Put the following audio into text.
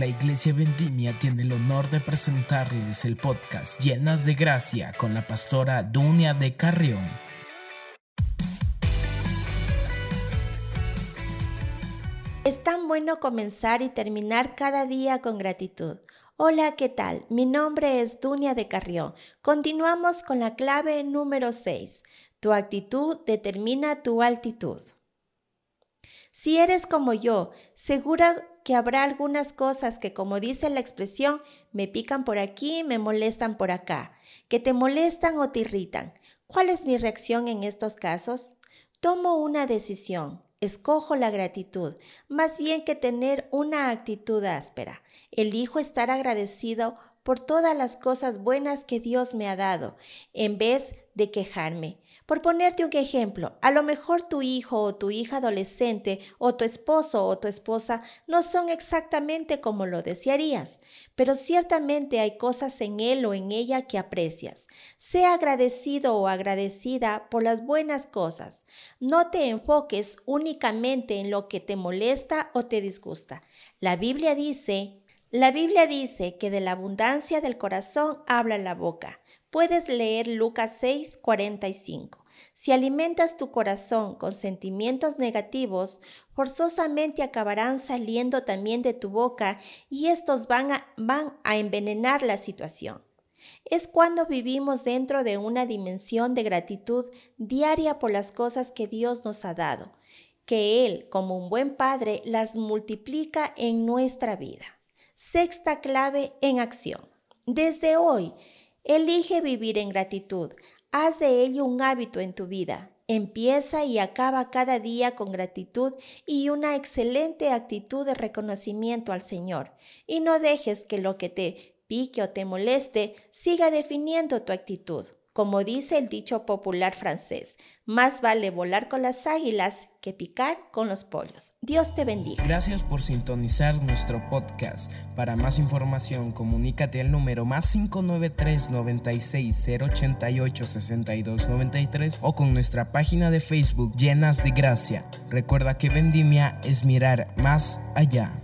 La Iglesia Vendimia tiene el honor de presentarles el podcast Llenas de Gracia con la pastora Dunia de Carrión. Es tan bueno comenzar y terminar cada día con gratitud. Hola, ¿qué tal? Mi nombre es Dunia de Carrión. Continuamos con la clave número 6. Tu actitud determina tu altitud. Si eres como yo, segura que habrá algunas cosas que, como dice la expresión, me pican por aquí, me molestan por acá, que te molestan o te irritan. ¿Cuál es mi reacción en estos casos? Tomo una decisión, escojo la gratitud, más bien que tener una actitud áspera. Elijo estar agradecido por todas las cosas buenas que Dios me ha dado, en vez de quejarme. Por ponerte un ejemplo, a lo mejor tu hijo o tu hija adolescente o tu esposo o tu esposa no son exactamente como lo desearías, pero ciertamente hay cosas en él o en ella que aprecias. Sea agradecido o agradecida por las buenas cosas. No te enfoques únicamente en lo que te molesta o te disgusta. La Biblia dice, la Biblia dice que de la abundancia del corazón habla la boca. Puedes leer Lucas 6, 45. Si alimentas tu corazón con sentimientos negativos, forzosamente acabarán saliendo también de tu boca y estos van a, van a envenenar la situación. Es cuando vivimos dentro de una dimensión de gratitud diaria por las cosas que Dios nos ha dado, que Él, como un buen Padre, las multiplica en nuestra vida. Sexta clave en acción. Desde hoy, Elige vivir en gratitud. Haz de ello un hábito en tu vida. Empieza y acaba cada día con gratitud y una excelente actitud de reconocimiento al Señor. Y no dejes que lo que te pique o te moleste siga definiendo tu actitud. Como dice el dicho popular francés, más vale volar con las águilas que picar con los pollos. Dios te bendiga. Gracias por sintonizar nuestro podcast. Para más información, comunícate al número más 593 96 088 62 93 o con nuestra página de Facebook Llenas de Gracia. Recuerda que Vendimia es mirar más allá.